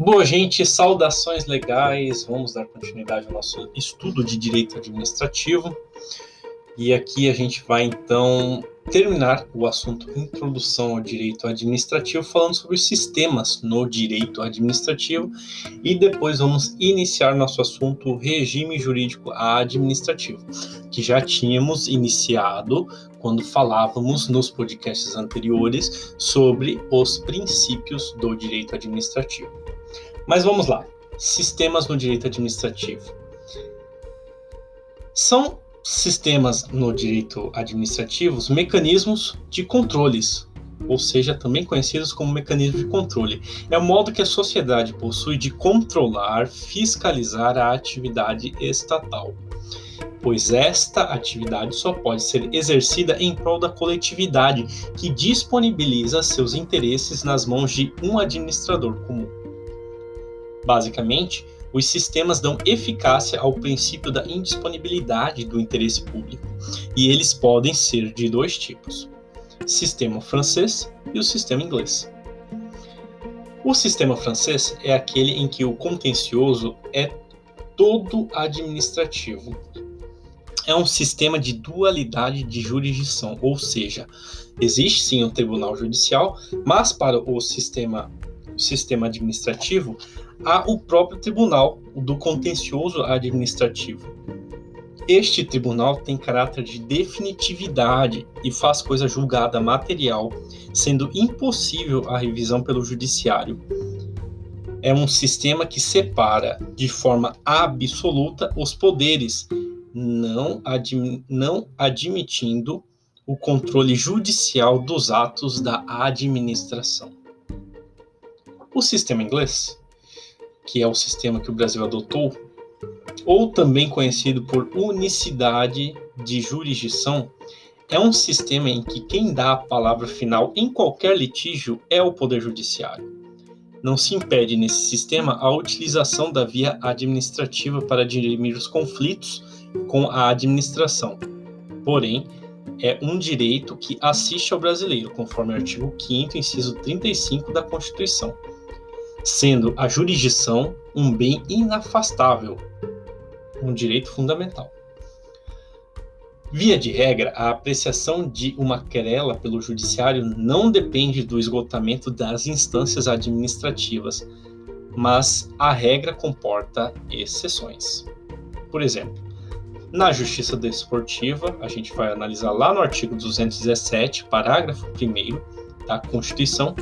Boa, gente, saudações legais. Vamos dar continuidade ao nosso estudo de direito administrativo. E aqui a gente vai então terminar o assunto Introdução ao Direito Administrativo, falando sobre os sistemas no direito administrativo, e depois vamos iniciar nosso assunto Regime Jurídico Administrativo, que já tínhamos iniciado quando falávamos nos podcasts anteriores sobre os princípios do direito administrativo. Mas vamos lá. Sistemas no direito administrativo. São sistemas no direito administrativo mecanismos de controles, ou seja, também conhecidos como mecanismos de controle. É o modo que a sociedade possui de controlar, fiscalizar a atividade estatal pois esta atividade só pode ser exercida em prol da coletividade, que disponibiliza seus interesses nas mãos de um administrador comum. Basicamente, os sistemas dão eficácia ao princípio da indisponibilidade do interesse público, e eles podem ser de dois tipos: sistema francês e o sistema inglês. O sistema francês é aquele em que o contencioso é todo administrativo, é um sistema de dualidade de jurisdição, ou seja, existe sim um tribunal judicial, mas para o sistema, o sistema administrativo há o próprio tribunal do contencioso administrativo. Este tribunal tem caráter de definitividade e faz coisa julgada material, sendo impossível a revisão pelo judiciário. É um sistema que separa de forma absoluta os poderes não, não admitindo o controle judicial dos atos da administração. O sistema inglês, que é o sistema que o Brasil adotou, ou também conhecido por unicidade de jurisdição, é um sistema em que quem dá a palavra final em qualquer litígio é o Poder Judiciário. Não se impede nesse sistema a utilização da via administrativa para dirimir os conflitos com a administração. Porém, é um direito que assiste ao brasileiro, conforme o artigo 5 inciso 35 da Constituição, sendo a jurisdição um bem inafastável, um direito fundamental. Via de regra, a apreciação de uma querela pelo judiciário não depende do esgotamento das instâncias administrativas, mas a regra comporta exceções. Por exemplo, na justiça desportiva, a gente vai analisar lá no artigo 217, parágrafo 1 da Constituição,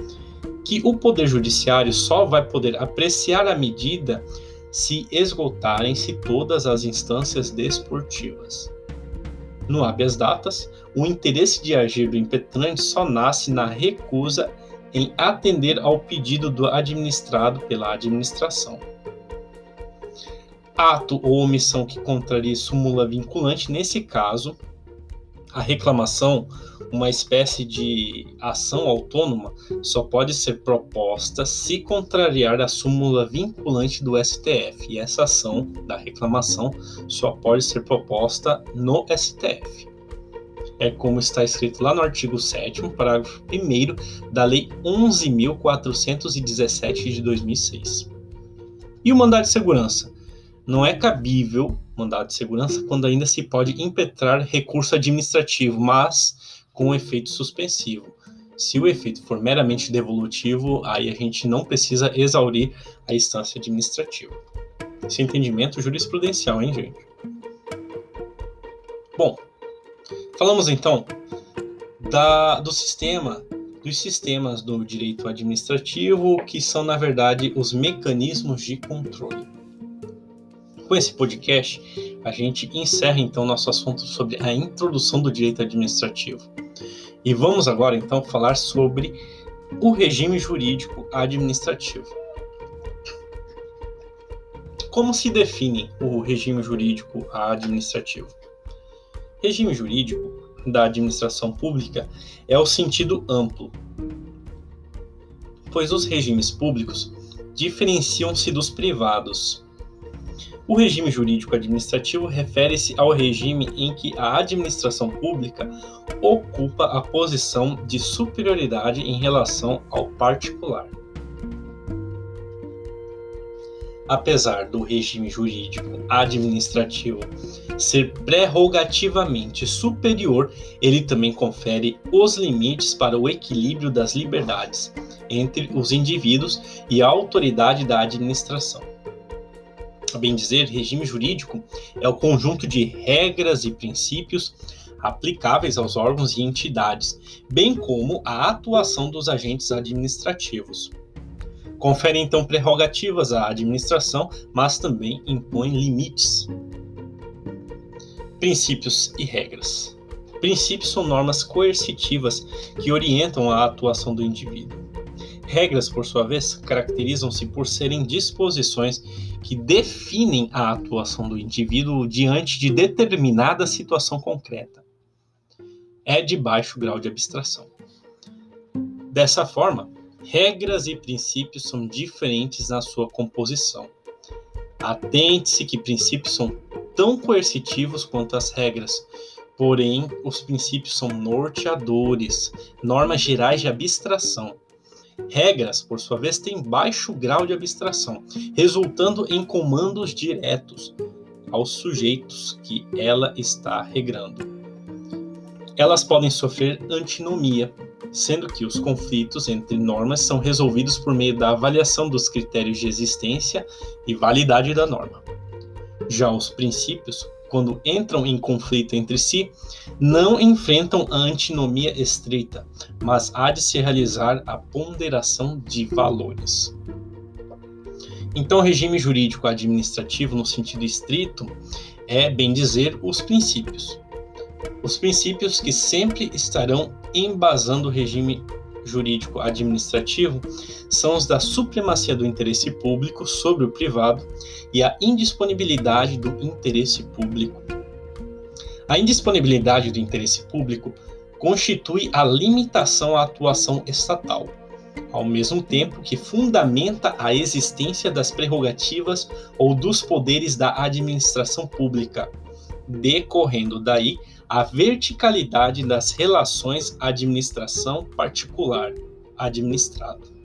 que o Poder Judiciário só vai poder apreciar a medida se esgotarem-se todas as instâncias desportivas. No habeas datas, o interesse de agir do impetrante só nasce na recusa em atender ao pedido do administrado pela administração ato ou omissão que contraria súmula vinculante, nesse caso, a reclamação, uma espécie de ação autônoma, só pode ser proposta se contrariar a súmula vinculante do STF. E essa ação da reclamação só pode ser proposta no STF. É como está escrito lá no artigo 7, parágrafo 1 da Lei 11.417 de 2006. E o mandado de segurança? não é cabível mandado de segurança quando ainda se pode impetrar recurso administrativo, mas com efeito suspensivo. Se o efeito for meramente devolutivo, aí a gente não precisa exaurir a instância administrativa. Esse entendimento jurisprudencial, hein, gente? Bom, falamos então da, do sistema, dos sistemas do direito administrativo, que são, na verdade, os mecanismos de controle. Com esse podcast, a gente encerra então nosso assunto sobre a introdução do direito administrativo. E vamos agora então falar sobre o regime jurídico administrativo. Como se define o regime jurídico administrativo? Regime jurídico da administração pública é o sentido amplo, pois os regimes públicos diferenciam-se dos privados o regime jurídico administrativo refere-se ao regime em que a administração pública ocupa a posição de superioridade em relação ao particular. apesar do regime jurídico administrativo ser prerrogativamente superior, ele também confere os limites para o equilíbrio das liberdades entre os indivíduos e a autoridade da administração. A bem dizer, regime jurídico é o conjunto de regras e princípios aplicáveis aos órgãos e entidades, bem como a atuação dos agentes administrativos. Confere então prerrogativas à administração, mas também impõe limites. Princípios e regras. Princípios são normas coercitivas que orientam a atuação do indivíduo. Regras, por sua vez, caracterizam-se por serem disposições que definem a atuação do indivíduo diante de determinada situação concreta. É de baixo grau de abstração. Dessa forma, regras e princípios são diferentes na sua composição. Atente-se que princípios são tão coercitivos quanto as regras, porém, os princípios são norteadores, normas gerais de abstração. Regras, por sua vez, têm baixo grau de abstração, resultando em comandos diretos aos sujeitos que ela está regrando. Elas podem sofrer antinomia, sendo que os conflitos entre normas são resolvidos por meio da avaliação dos critérios de existência e validade da norma. Já os princípios, quando entram em conflito entre si, não enfrentam a antinomia estreita, mas há de se realizar a ponderação de valores. Então, o regime jurídico administrativo, no sentido estrito, é, bem dizer, os princípios os princípios que sempre estarão embasando o regime jurídico administrativo são os da supremacia do interesse público sobre o privado e a indisponibilidade do interesse público. A indisponibilidade do interesse público constitui a limitação à atuação estatal, ao mesmo tempo que fundamenta a existência das prerrogativas ou dos poderes da administração pública, decorrendo daí a verticalidade das relações administração particular administrado.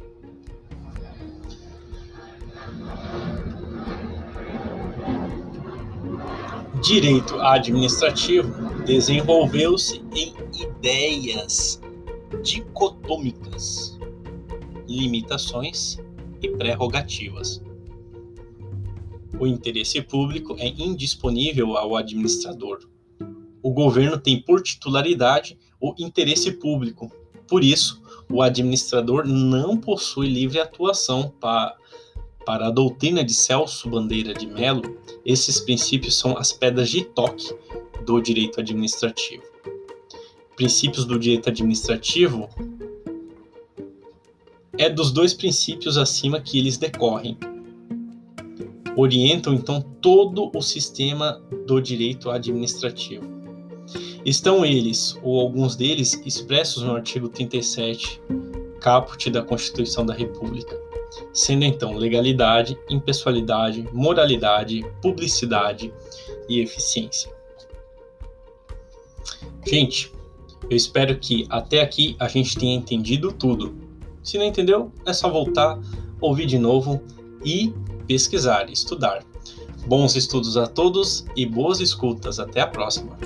Direito administrativo desenvolveu-se em ideias dicotômicas, limitações e prerrogativas. O interesse público é indisponível ao administrador, o governo tem por titularidade o interesse público. Por isso, o administrador não possui livre atuação para, para a doutrina de Celso Bandeira de Mello. Esses princípios são as pedras de toque do direito administrativo. Princípios do direito administrativo é dos dois princípios acima que eles decorrem. Orientam então todo o sistema do direito administrativo. Estão eles, ou alguns deles, expressos no artigo 37, caput da Constituição da República, sendo então legalidade, impessoalidade, moralidade, publicidade e eficiência. Gente, eu espero que até aqui a gente tenha entendido tudo. Se não entendeu, é só voltar, ouvir de novo e pesquisar, estudar. Bons estudos a todos e boas escutas. Até a próxima!